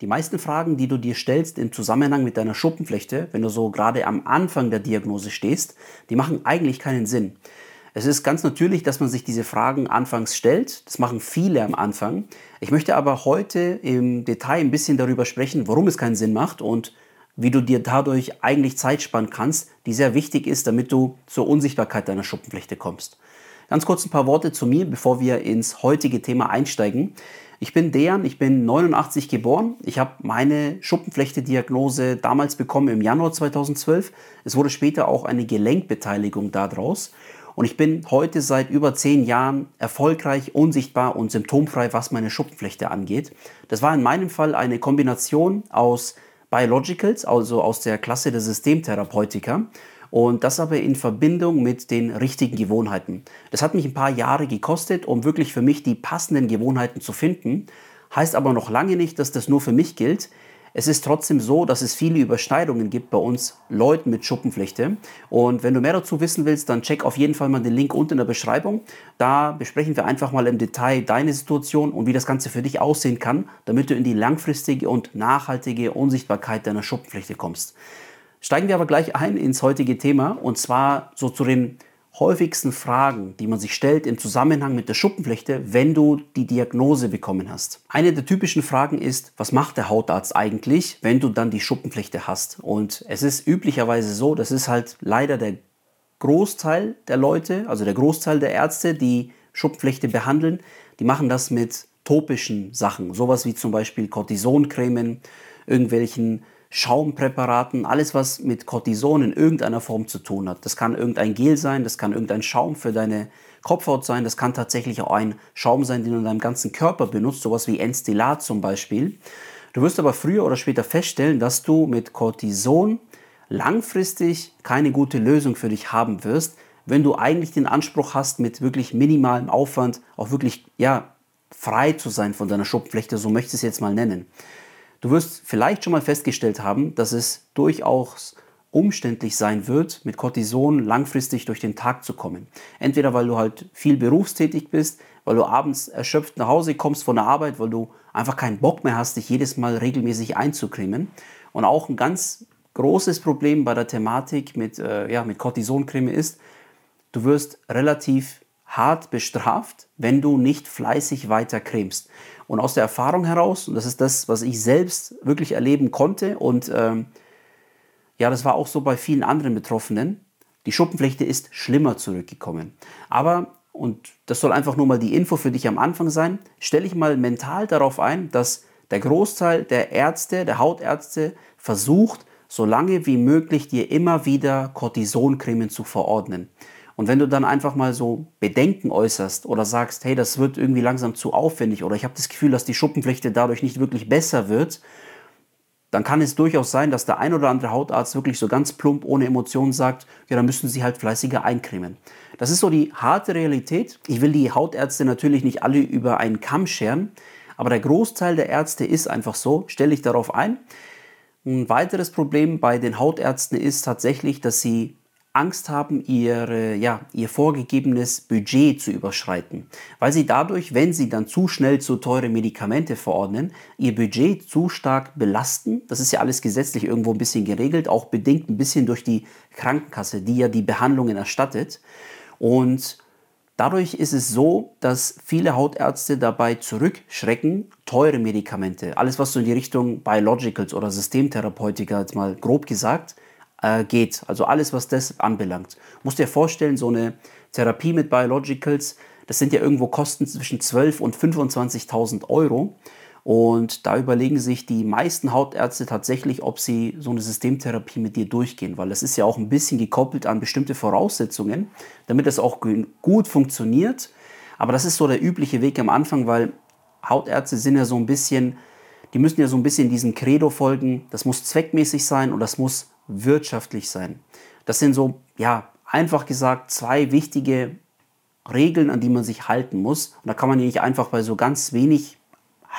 Die meisten Fragen, die du dir stellst im Zusammenhang mit deiner Schuppenflechte, wenn du so gerade am Anfang der Diagnose stehst, die machen eigentlich keinen Sinn. Es ist ganz natürlich, dass man sich diese Fragen anfangs stellt. Das machen viele am Anfang. Ich möchte aber heute im Detail ein bisschen darüber sprechen, warum es keinen Sinn macht und wie du dir dadurch eigentlich Zeit sparen kannst, die sehr wichtig ist, damit du zur Unsichtbarkeit deiner Schuppenflechte kommst. Ganz kurz ein paar Worte zu mir, bevor wir ins heutige Thema einsteigen. Ich bin Dejan, ich bin 89 geboren. Ich habe meine Schuppenflechte-Diagnose damals bekommen im Januar 2012. Es wurde später auch eine Gelenkbeteiligung daraus. Und ich bin heute seit über zehn Jahren erfolgreich, unsichtbar und symptomfrei, was meine Schuppenflechte angeht. Das war in meinem Fall eine Kombination aus Biologicals, also aus der Klasse der Systemtherapeutika, und das aber in Verbindung mit den richtigen Gewohnheiten. Das hat mich ein paar Jahre gekostet, um wirklich für mich die passenden Gewohnheiten zu finden. Heißt aber noch lange nicht, dass das nur für mich gilt. Es ist trotzdem so, dass es viele Überschneidungen gibt bei uns Leuten mit Schuppenflechte. Und wenn du mehr dazu wissen willst, dann check auf jeden Fall mal den Link unten in der Beschreibung. Da besprechen wir einfach mal im Detail deine Situation und wie das Ganze für dich aussehen kann, damit du in die langfristige und nachhaltige Unsichtbarkeit deiner Schuppenflechte kommst. Steigen wir aber gleich ein ins heutige Thema und zwar so zu den häufigsten Fragen, die man sich stellt im Zusammenhang mit der Schuppenflechte, wenn du die Diagnose bekommen hast. Eine der typischen Fragen ist, was macht der Hautarzt eigentlich, wenn du dann die Schuppenflechte hast? Und es ist üblicherweise so, das ist halt leider der Großteil der Leute, also der Großteil der Ärzte, die Schuppenflechte behandeln, die machen das mit topischen Sachen, sowas wie zum Beispiel Cortisoncremen, irgendwelchen Schaumpräparaten, alles was mit Cortison in irgendeiner Form zu tun hat. Das kann irgendein Gel sein, das kann irgendein Schaum für deine Kopfhaut sein, das kann tatsächlich auch ein Schaum sein, den du in deinem ganzen Körper benutzt, sowas wie Enstellat zum Beispiel. Du wirst aber früher oder später feststellen, dass du mit Cortison langfristig keine gute Lösung für dich haben wirst, wenn du eigentlich den Anspruch hast, mit wirklich minimalem Aufwand auch wirklich ja, frei zu sein von deiner Schuppenflechte, so möchte ich es jetzt mal nennen. Du wirst vielleicht schon mal festgestellt haben, dass es durchaus umständlich sein wird, mit Cortison langfristig durch den Tag zu kommen. Entweder weil du halt viel berufstätig bist, weil du abends erschöpft nach Hause kommst von der Arbeit, weil du einfach keinen Bock mehr hast, dich jedes Mal regelmäßig einzucremen. Und auch ein ganz großes Problem bei der Thematik mit, äh, ja, mit Cortisoncreme ist, du wirst relativ hart bestraft, wenn du nicht fleißig weiter cremst. Und aus der Erfahrung heraus, und das ist das, was ich selbst wirklich erleben konnte, und ähm, ja, das war auch so bei vielen anderen Betroffenen, die Schuppenflechte ist schlimmer zurückgekommen. Aber, und das soll einfach nur mal die Info für dich am Anfang sein, stelle ich mal mental darauf ein, dass der Großteil der Ärzte, der Hautärzte, versucht, so lange wie möglich dir immer wieder Cortisoncremen zu verordnen. Und wenn du dann einfach mal so Bedenken äußerst oder sagst, hey, das wird irgendwie langsam zu aufwendig oder ich habe das Gefühl, dass die Schuppenflechte dadurch nicht wirklich besser wird, dann kann es durchaus sein, dass der ein oder andere Hautarzt wirklich so ganz plump ohne Emotionen sagt, ja, dann müssen sie halt fleißiger eincremen. Das ist so die harte Realität. Ich will die Hautärzte natürlich nicht alle über einen Kamm scheren, aber der Großteil der Ärzte ist einfach so, stelle ich darauf ein. Ein weiteres Problem bei den Hautärzten ist tatsächlich, dass sie Angst haben, ihre, ja, ihr vorgegebenes Budget zu überschreiten, weil sie dadurch, wenn sie dann zu schnell zu teure Medikamente verordnen, ihr Budget zu stark belasten. Das ist ja alles gesetzlich irgendwo ein bisschen geregelt, auch bedingt ein bisschen durch die Krankenkasse, die ja die Behandlungen erstattet. Und dadurch ist es so, dass viele Hautärzte dabei zurückschrecken, teure Medikamente, alles was so in die Richtung Biologicals oder Systemtherapeutika, jetzt mal grob gesagt, äh, geht. Also alles, was das anbelangt. Musst dir vorstellen, so eine Therapie mit Biologicals, das sind ja irgendwo Kosten zwischen 12.000 und 25.000 Euro. Und da überlegen sich die meisten Hautärzte tatsächlich, ob sie so eine Systemtherapie mit dir durchgehen, weil das ist ja auch ein bisschen gekoppelt an bestimmte Voraussetzungen, damit das auch gut funktioniert. Aber das ist so der übliche Weg am Anfang, weil Hautärzte sind ja so ein bisschen, die müssen ja so ein bisschen diesem Credo folgen. Das muss zweckmäßig sein und das muss wirtschaftlich sein. Das sind so, ja, einfach gesagt, zwei wichtige Regeln, an die man sich halten muss. Und da kann man nicht einfach bei so ganz wenig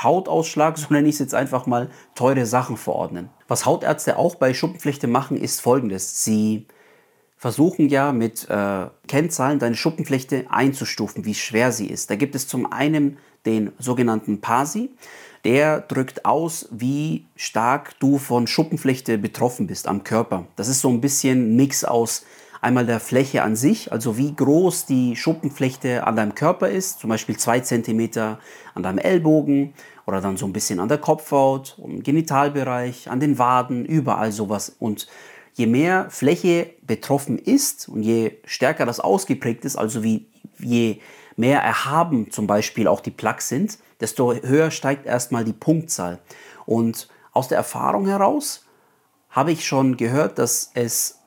Hautausschlag, so nenne ich es jetzt einfach mal, teure Sachen verordnen. Was Hautärzte auch bei Schuppenflechte machen, ist folgendes. Sie versuchen ja mit äh, Kennzahlen deine Schuppenflechte einzustufen, wie schwer sie ist. Da gibt es zum einen den sogenannten PASI. der drückt aus, wie stark du von Schuppenflechte betroffen bist am Körper. Das ist so ein bisschen Mix aus einmal der Fläche an sich, also wie groß die Schuppenflechte an deinem Körper ist, zum Beispiel zwei Zentimeter an deinem Ellbogen oder dann so ein bisschen an der Kopfhaut, im Genitalbereich, an den Waden, überall sowas. Und je mehr Fläche betroffen ist und je stärker das ausgeprägt ist, also wie, je mehr erhaben zum Beispiel auch die Plaques sind, desto höher steigt erstmal die Punktzahl. Und aus der Erfahrung heraus habe ich schon gehört, dass es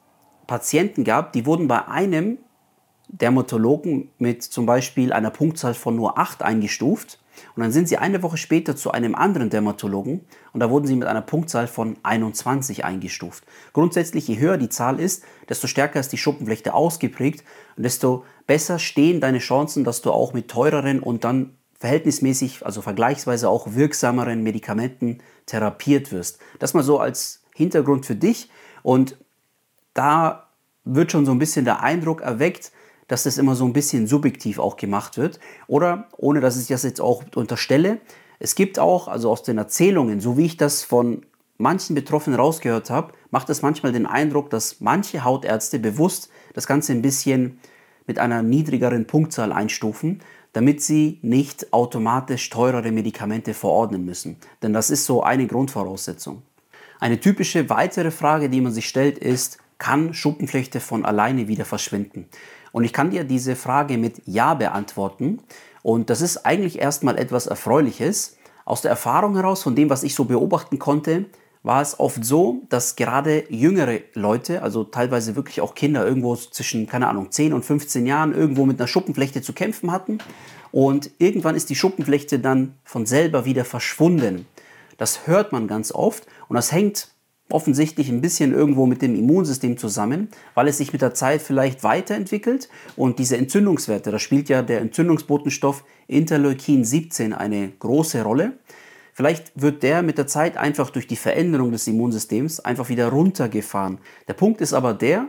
Patienten gab, die wurden bei einem Dermatologen mit zum Beispiel einer Punktzahl von nur 8 eingestuft. Und dann sind sie eine Woche später zu einem anderen Dermatologen und da wurden sie mit einer Punktzahl von 21 eingestuft. Grundsätzlich, je höher die Zahl ist, desto stärker ist die Schuppenflechte ausgeprägt und desto besser stehen deine Chancen, dass du auch mit teureren und dann verhältnismäßig, also vergleichsweise auch wirksameren Medikamenten therapiert wirst. Das mal so als Hintergrund für dich und da wird schon so ein bisschen der Eindruck erweckt, dass das immer so ein bisschen subjektiv auch gemacht wird. Oder, ohne dass ich das jetzt auch unterstelle, es gibt auch, also aus den Erzählungen, so wie ich das von manchen Betroffenen rausgehört habe, macht es manchmal den Eindruck, dass manche Hautärzte bewusst das Ganze ein bisschen mit einer niedrigeren Punktzahl einstufen, damit sie nicht automatisch teurere Medikamente verordnen müssen. Denn das ist so eine Grundvoraussetzung. Eine typische weitere Frage, die man sich stellt, ist, kann Schuppenflechte von alleine wieder verschwinden? Und ich kann dir diese Frage mit Ja beantworten. Und das ist eigentlich erstmal etwas Erfreuliches. Aus der Erfahrung heraus, von dem, was ich so beobachten konnte, war es oft so, dass gerade jüngere Leute, also teilweise wirklich auch Kinder, irgendwo zwischen, keine Ahnung, 10 und 15 Jahren irgendwo mit einer Schuppenflechte zu kämpfen hatten. Und irgendwann ist die Schuppenflechte dann von selber wieder verschwunden. Das hört man ganz oft und das hängt offensichtlich ein bisschen irgendwo mit dem Immunsystem zusammen, weil es sich mit der Zeit vielleicht weiterentwickelt und diese Entzündungswerte, da spielt ja der Entzündungsbotenstoff Interleukin 17 eine große Rolle. Vielleicht wird der mit der Zeit einfach durch die Veränderung des Immunsystems einfach wieder runtergefahren. Der Punkt ist aber der,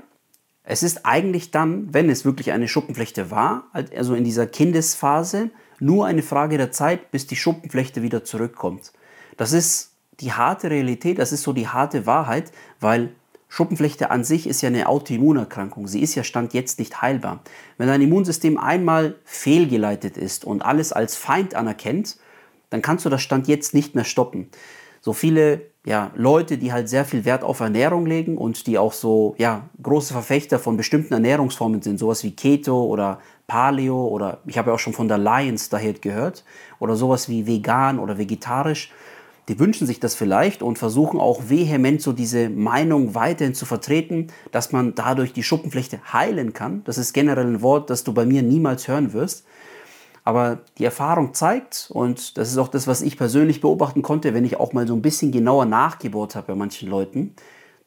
es ist eigentlich dann, wenn es wirklich eine Schuppenflechte war, also in dieser Kindesphase, nur eine Frage der Zeit, bis die Schuppenflechte wieder zurückkommt. Das ist die harte Realität, das ist so die harte Wahrheit, weil Schuppenflechte an sich ist ja eine Autoimmunerkrankung. Sie ist ja Stand jetzt nicht heilbar. Wenn dein Immunsystem einmal fehlgeleitet ist und alles als Feind anerkennt, dann kannst du das Stand jetzt nicht mehr stoppen. So viele ja, Leute, die halt sehr viel Wert auf Ernährung legen und die auch so ja, große Verfechter von bestimmten Ernährungsformen sind, sowas wie Keto oder Paleo oder ich habe ja auch schon von der Lions Diet gehört oder sowas wie vegan oder vegetarisch die wünschen sich das vielleicht und versuchen auch vehement so diese Meinung weiterhin zu vertreten, dass man dadurch die Schuppenflechte heilen kann. Das ist generell ein Wort, das du bei mir niemals hören wirst. Aber die Erfahrung zeigt, und das ist auch das, was ich persönlich beobachten konnte, wenn ich auch mal so ein bisschen genauer nachgebohrt habe bei manchen Leuten,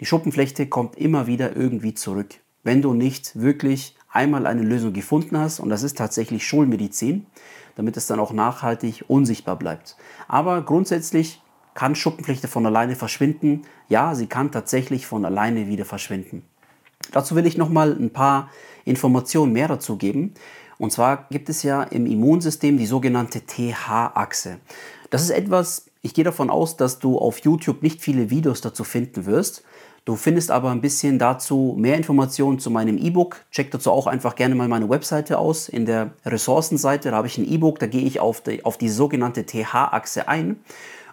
die Schuppenflechte kommt immer wieder irgendwie zurück. Wenn du nicht wirklich einmal eine Lösung gefunden hast, und das ist tatsächlich Schulmedizin, damit es dann auch nachhaltig unsichtbar bleibt. Aber grundsätzlich kann Schuppenflechte von alleine verschwinden? Ja, sie kann tatsächlich von alleine wieder verschwinden. Dazu will ich noch mal ein paar Informationen mehr dazu geben. Und zwar gibt es ja im Immunsystem die sogenannte TH-Achse. Das ist etwas, ich gehe davon aus, dass du auf YouTube nicht viele Videos dazu finden wirst. Du findest aber ein bisschen dazu mehr Informationen zu meinem E-Book. Check dazu auch einfach gerne mal meine Webseite aus. In der Ressourcenseite, da habe ich ein E-Book, da gehe ich auf die, auf die sogenannte TH-Achse ein.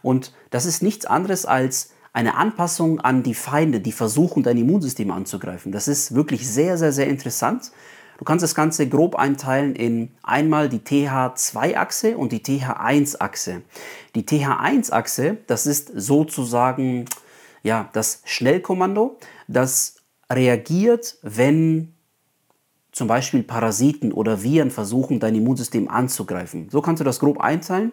Und das ist nichts anderes als eine Anpassung an die Feinde, die versuchen, dein Immunsystem anzugreifen. Das ist wirklich sehr, sehr, sehr interessant. Du kannst das Ganze grob einteilen in einmal die TH2-Achse und die TH1-Achse. Die TH1-Achse, das ist sozusagen ja, das Schnellkommando, das reagiert, wenn zum Beispiel Parasiten oder Viren versuchen, dein Immunsystem anzugreifen. So kannst du das grob einteilen.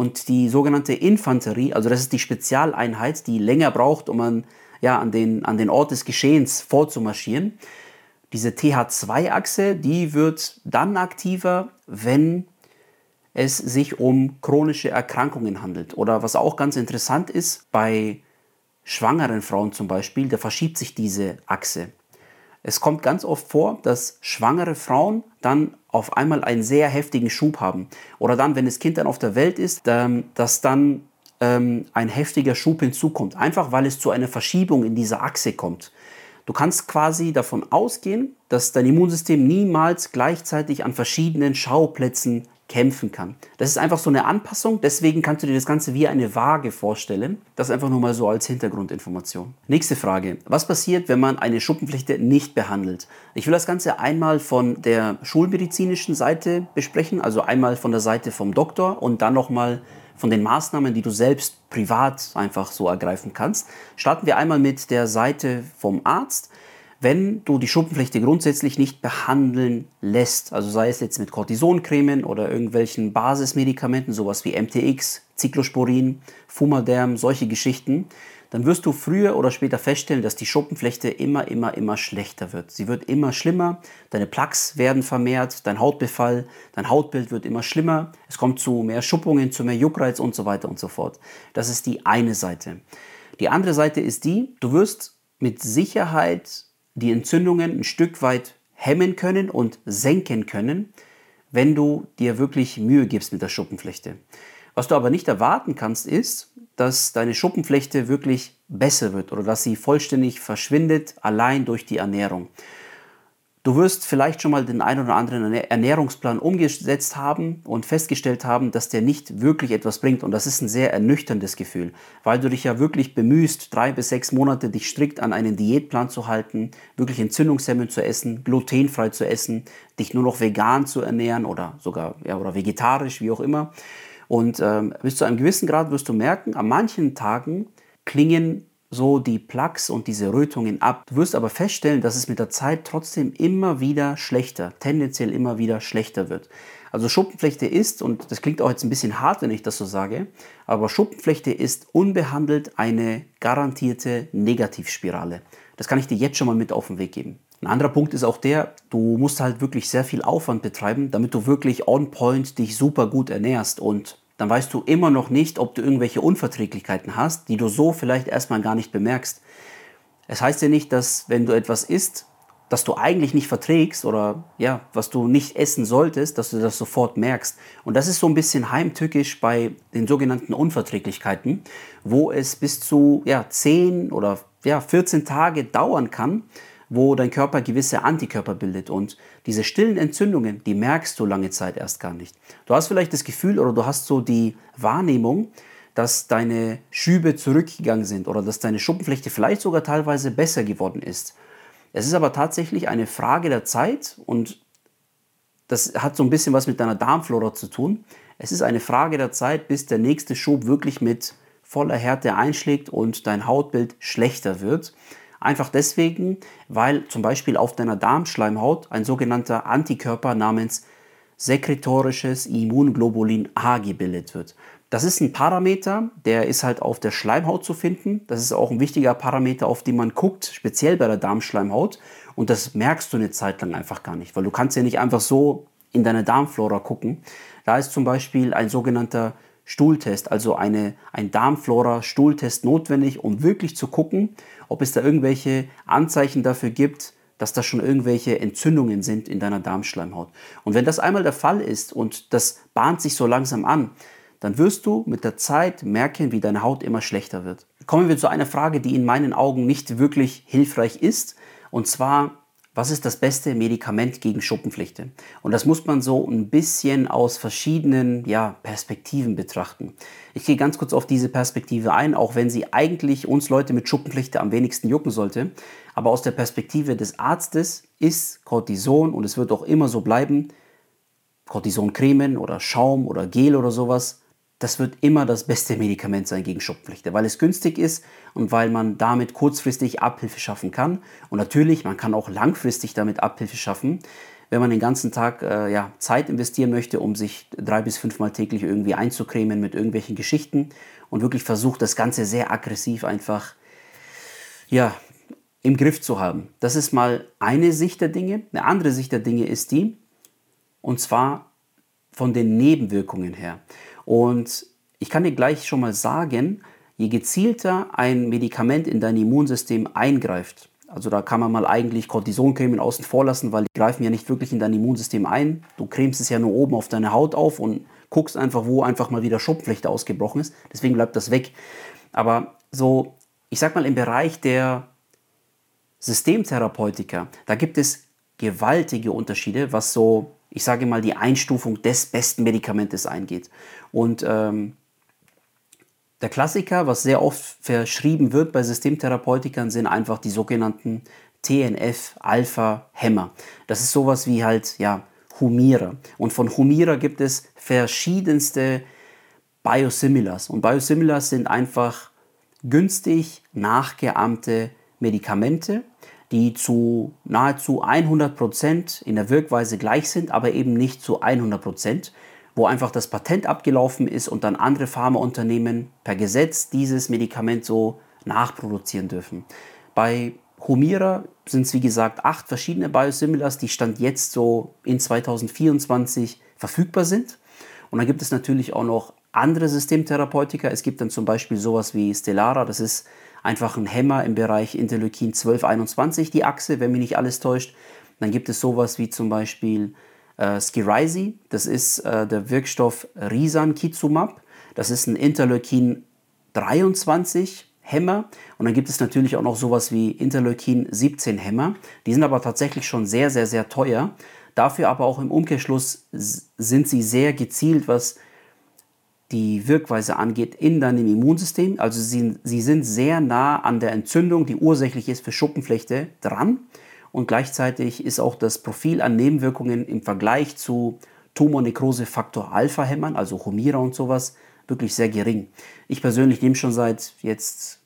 Und die sogenannte Infanterie, also das ist die Spezialeinheit, die länger braucht, um an, ja, an, den, an den Ort des Geschehens vorzumarschieren. Diese TH2-Achse, die wird dann aktiver, wenn es sich um chronische Erkrankungen handelt. Oder was auch ganz interessant ist, bei schwangeren Frauen zum Beispiel, da verschiebt sich diese Achse. Es kommt ganz oft vor, dass schwangere Frauen dann auf einmal einen sehr heftigen Schub haben. Oder dann, wenn das Kind dann auf der Welt ist, ähm, dass dann ähm, ein heftiger Schub hinzukommt. Einfach weil es zu einer Verschiebung in dieser Achse kommt. Du kannst quasi davon ausgehen, dass dein Immunsystem niemals gleichzeitig an verschiedenen Schauplätzen kämpfen kann. Das ist einfach so eine Anpassung, deswegen kannst du dir das Ganze wie eine Waage vorstellen. Das einfach nur mal so als Hintergrundinformation. Nächste Frage. Was passiert, wenn man eine Schuppenflechte nicht behandelt? Ich will das Ganze einmal von der schulmedizinischen Seite besprechen, also einmal von der Seite vom Doktor und dann nochmal von den Maßnahmen, die du selbst privat einfach so ergreifen kannst. Starten wir einmal mit der Seite vom Arzt wenn du die Schuppenflechte grundsätzlich nicht behandeln lässt, also sei es jetzt mit Cortisoncremen oder irgendwelchen Basismedikamenten, sowas wie MTX, Cyclosporin, Fumaderm, solche Geschichten, dann wirst du früher oder später feststellen, dass die Schuppenflechte immer, immer, immer schlechter wird. Sie wird immer schlimmer, deine Plaques werden vermehrt, dein Hautbefall, dein Hautbild wird immer schlimmer, es kommt zu mehr Schuppungen, zu mehr Juckreiz und so weiter und so fort. Das ist die eine Seite. Die andere Seite ist die, du wirst mit Sicherheit die Entzündungen ein Stück weit hemmen können und senken können, wenn du dir wirklich Mühe gibst mit der Schuppenflechte. Was du aber nicht erwarten kannst, ist, dass deine Schuppenflechte wirklich besser wird oder dass sie vollständig verschwindet, allein durch die Ernährung. Du wirst vielleicht schon mal den einen oder anderen Ernährungsplan umgesetzt haben und festgestellt haben, dass der nicht wirklich etwas bringt. Und das ist ein sehr ernüchterndes Gefühl, weil du dich ja wirklich bemühst, drei bis sechs Monate dich strikt an einen Diätplan zu halten, wirklich Entzündungshemmen zu essen, glutenfrei zu essen, dich nur noch vegan zu ernähren oder sogar ja, oder vegetarisch, wie auch immer. Und ähm, bis zu einem gewissen Grad wirst du merken, an manchen Tagen klingen so die Plaques und diese Rötungen ab. Du wirst aber feststellen, dass es mit der Zeit trotzdem immer wieder schlechter, tendenziell immer wieder schlechter wird. Also Schuppenflechte ist, und das klingt auch jetzt ein bisschen hart, wenn ich das so sage, aber Schuppenflechte ist unbehandelt eine garantierte Negativspirale. Das kann ich dir jetzt schon mal mit auf den Weg geben. Ein anderer Punkt ist auch der, du musst halt wirklich sehr viel Aufwand betreiben, damit du wirklich on point dich super gut ernährst und dann weißt du immer noch nicht, ob du irgendwelche Unverträglichkeiten hast, die du so vielleicht erstmal gar nicht bemerkst. Es heißt ja nicht, dass wenn du etwas isst, das du eigentlich nicht verträgst oder ja, was du nicht essen solltest, dass du das sofort merkst. Und das ist so ein bisschen heimtückisch bei den sogenannten Unverträglichkeiten, wo es bis zu ja, 10 oder ja, 14 Tage dauern kann, wo dein Körper gewisse Antikörper bildet. Und diese stillen Entzündungen, die merkst du lange Zeit erst gar nicht. Du hast vielleicht das Gefühl oder du hast so die Wahrnehmung, dass deine Schübe zurückgegangen sind oder dass deine Schuppenflechte vielleicht sogar teilweise besser geworden ist. Es ist aber tatsächlich eine Frage der Zeit und das hat so ein bisschen was mit deiner Darmflora zu tun. Es ist eine Frage der Zeit, bis der nächste Schub wirklich mit voller Härte einschlägt und dein Hautbild schlechter wird. Einfach deswegen, weil zum Beispiel auf deiner Darmschleimhaut ein sogenannter Antikörper namens sekretorisches Immunglobulin A gebildet wird. Das ist ein Parameter, der ist halt auf der Schleimhaut zu finden. Das ist auch ein wichtiger Parameter, auf den man guckt, speziell bei der Darmschleimhaut. Und das merkst du eine Zeit lang einfach gar nicht, weil du kannst ja nicht einfach so in deine Darmflora gucken. Da ist zum Beispiel ein sogenannter Stuhltest, also eine, ein Darmflora-Stuhltest notwendig, um wirklich zu gucken, ob es da irgendwelche Anzeichen dafür gibt, dass da schon irgendwelche Entzündungen sind in deiner Darmschleimhaut. Und wenn das einmal der Fall ist und das bahnt sich so langsam an, dann wirst du mit der Zeit merken, wie deine Haut immer schlechter wird. Kommen wir zu einer Frage, die in meinen Augen nicht wirklich hilfreich ist. Und zwar, was ist das beste Medikament gegen Schuppenflechte? Und das muss man so ein bisschen aus verschiedenen ja, Perspektiven betrachten. Ich gehe ganz kurz auf diese Perspektive ein, auch wenn sie eigentlich uns Leute mit Schuppenflechte am wenigsten jucken sollte. Aber aus der Perspektive des Arztes ist Cortison, und es wird auch immer so bleiben, Cortisoncremen oder Schaum oder Gel oder sowas, das wird immer das beste Medikament sein gegen Schuppenflechte, weil es günstig ist und weil man damit kurzfristig Abhilfe schaffen kann. Und natürlich, man kann auch langfristig damit Abhilfe schaffen, wenn man den ganzen Tag äh, ja, Zeit investieren möchte, um sich drei bis fünfmal täglich irgendwie einzucremen mit irgendwelchen Geschichten und wirklich versucht, das Ganze sehr aggressiv einfach ja, im Griff zu haben. Das ist mal eine Sicht der Dinge. Eine andere Sicht der Dinge ist die, und zwar von den Nebenwirkungen her. Und ich kann dir gleich schon mal sagen, je gezielter ein Medikament in dein Immunsystem eingreift, also da kann man mal eigentlich Cortisoncremen außen vor lassen, weil die greifen ja nicht wirklich in dein Immunsystem ein. Du cremst es ja nur oben auf deine Haut auf und guckst einfach, wo einfach mal wieder Schuppenflechte ausgebrochen ist. Deswegen bleibt das weg. Aber so, ich sag mal, im Bereich der Systemtherapeutika, da gibt es gewaltige Unterschiede, was so, ich sage mal, die Einstufung des besten Medikamentes eingeht. Und ähm, der Klassiker, was sehr oft verschrieben wird bei Systemtherapeutikern, sind einfach die sogenannten TNF-Alpha-Hämmer. Das ist sowas wie halt, ja, Humira. Und von Humira gibt es verschiedenste Biosimilars. Und Biosimilars sind einfach günstig nachgeahmte Medikamente, die zu nahezu 100% in der Wirkweise gleich sind, aber eben nicht zu 100%, wo einfach das Patent abgelaufen ist und dann andere Pharmaunternehmen per Gesetz dieses Medikament so nachproduzieren dürfen. Bei Humira sind es wie gesagt acht verschiedene Biosimilars, die Stand jetzt so in 2024 verfügbar sind. Und dann gibt es natürlich auch noch andere Systemtherapeutika. Es gibt dann zum Beispiel sowas wie Stellara, das ist einfach ein Hämmer im Bereich Interleukin 1221, die Achse, wenn mich nicht alles täuscht. Dann gibt es sowas wie zum Beispiel äh, Skirisi, das ist äh, der Wirkstoff Risankizumab. Das ist ein Interleukin 23 Hämmer. Und dann gibt es natürlich auch noch sowas wie Interleukin 17 Hämmer. Die sind aber tatsächlich schon sehr, sehr, sehr teuer. Dafür aber auch im Umkehrschluss sind sie sehr gezielt, was die Wirkweise angeht, in deinem Immunsystem. Also sie, sie sind sehr nah an der Entzündung, die ursächlich ist für Schuppenflechte, dran. Und gleichzeitig ist auch das Profil an Nebenwirkungen im Vergleich zu Tumornekrose-Faktor Alpha-Hämmern, also Humira und sowas, wirklich sehr gering. Ich persönlich nehme schon seit jetzt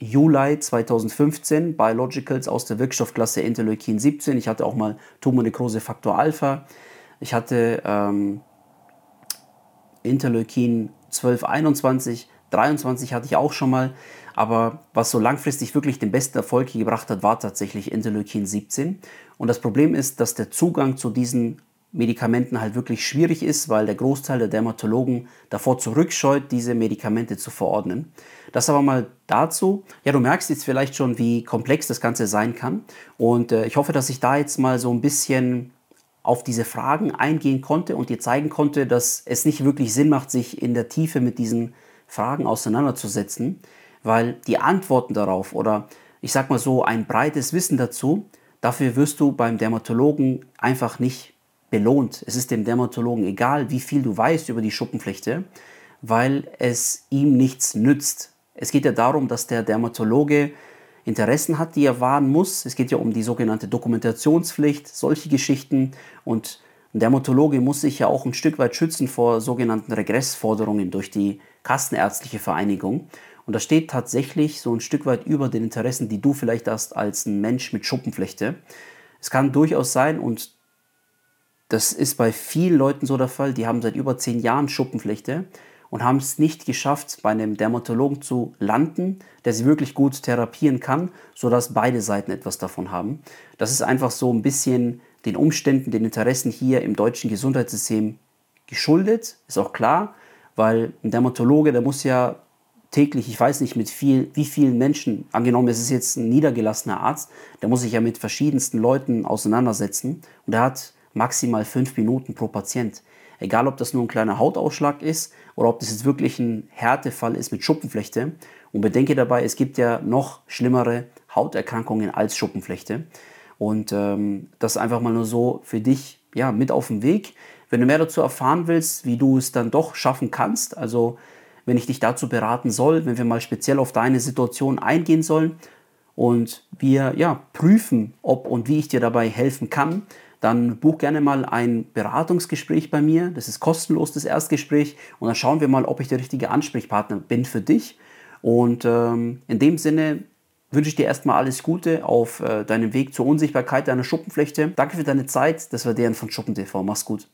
Juli 2015 Biologicals aus der Wirkstoffklasse Interleukin 17. Ich hatte auch mal Tumornekrose Faktor Alpha. Ich hatte ähm, Interleukin 12, 21, 23 hatte ich auch schon mal. Aber was so langfristig wirklich den besten Erfolg gebracht hat, war tatsächlich Interleukin 17. Und das Problem ist, dass der Zugang zu diesen Medikamenten halt wirklich schwierig ist, weil der Großteil der Dermatologen davor zurückscheut, diese Medikamente zu verordnen. Das aber mal dazu. Ja, du merkst jetzt vielleicht schon, wie komplex das Ganze sein kann. Und äh, ich hoffe, dass ich da jetzt mal so ein bisschen auf diese Fragen eingehen konnte und dir zeigen konnte, dass es nicht wirklich Sinn macht, sich in der Tiefe mit diesen Fragen auseinanderzusetzen, weil die Antworten darauf oder ich sag mal so ein breites Wissen dazu, dafür wirst du beim Dermatologen einfach nicht belohnt. Es ist dem Dermatologen egal, wie viel du weißt über die Schuppenflechte, weil es ihm nichts nützt. Es geht ja darum, dass der Dermatologe Interessen hat, die er wahren muss. Es geht ja um die sogenannte Dokumentationspflicht, solche Geschichten. Und ein Dermatologe muss sich ja auch ein Stück weit schützen vor sogenannten Regressforderungen durch die Kassenärztliche Vereinigung. Und das steht tatsächlich so ein Stück weit über den Interessen, die du vielleicht hast als ein Mensch mit Schuppenflechte. Es kann durchaus sein, und das ist bei vielen Leuten so der Fall, die haben seit über zehn Jahren Schuppenflechte und haben es nicht geschafft, bei einem Dermatologen zu landen, der sie wirklich gut therapieren kann, sodass beide Seiten etwas davon haben. Das ist einfach so ein bisschen den Umständen, den Interessen hier im deutschen Gesundheitssystem geschuldet, ist auch klar, weil ein Dermatologe, der muss ja täglich, ich weiß nicht mit viel, wie vielen Menschen, angenommen es ist jetzt ein niedergelassener Arzt, der muss sich ja mit verschiedensten Leuten auseinandersetzen und er hat maximal fünf Minuten pro Patient. Egal, ob das nur ein kleiner Hautausschlag ist oder ob das jetzt wirklich ein Härtefall ist mit Schuppenflechte. Und bedenke dabei, es gibt ja noch schlimmere Hauterkrankungen als Schuppenflechte. Und ähm, das einfach mal nur so für dich ja, mit auf dem Weg. Wenn du mehr dazu erfahren willst, wie du es dann doch schaffen kannst, also wenn ich dich dazu beraten soll, wenn wir mal speziell auf deine Situation eingehen sollen und wir ja, prüfen, ob und wie ich dir dabei helfen kann, dann buch gerne mal ein Beratungsgespräch bei mir. Das ist kostenlos, das Erstgespräch. Und dann schauen wir mal, ob ich der richtige Ansprechpartner bin für dich. Und ähm, in dem Sinne wünsche ich dir erstmal alles Gute auf äh, deinem Weg zur Unsichtbarkeit deiner Schuppenflechte. Danke für deine Zeit. Das war deren von Schuppen TV. Mach's gut.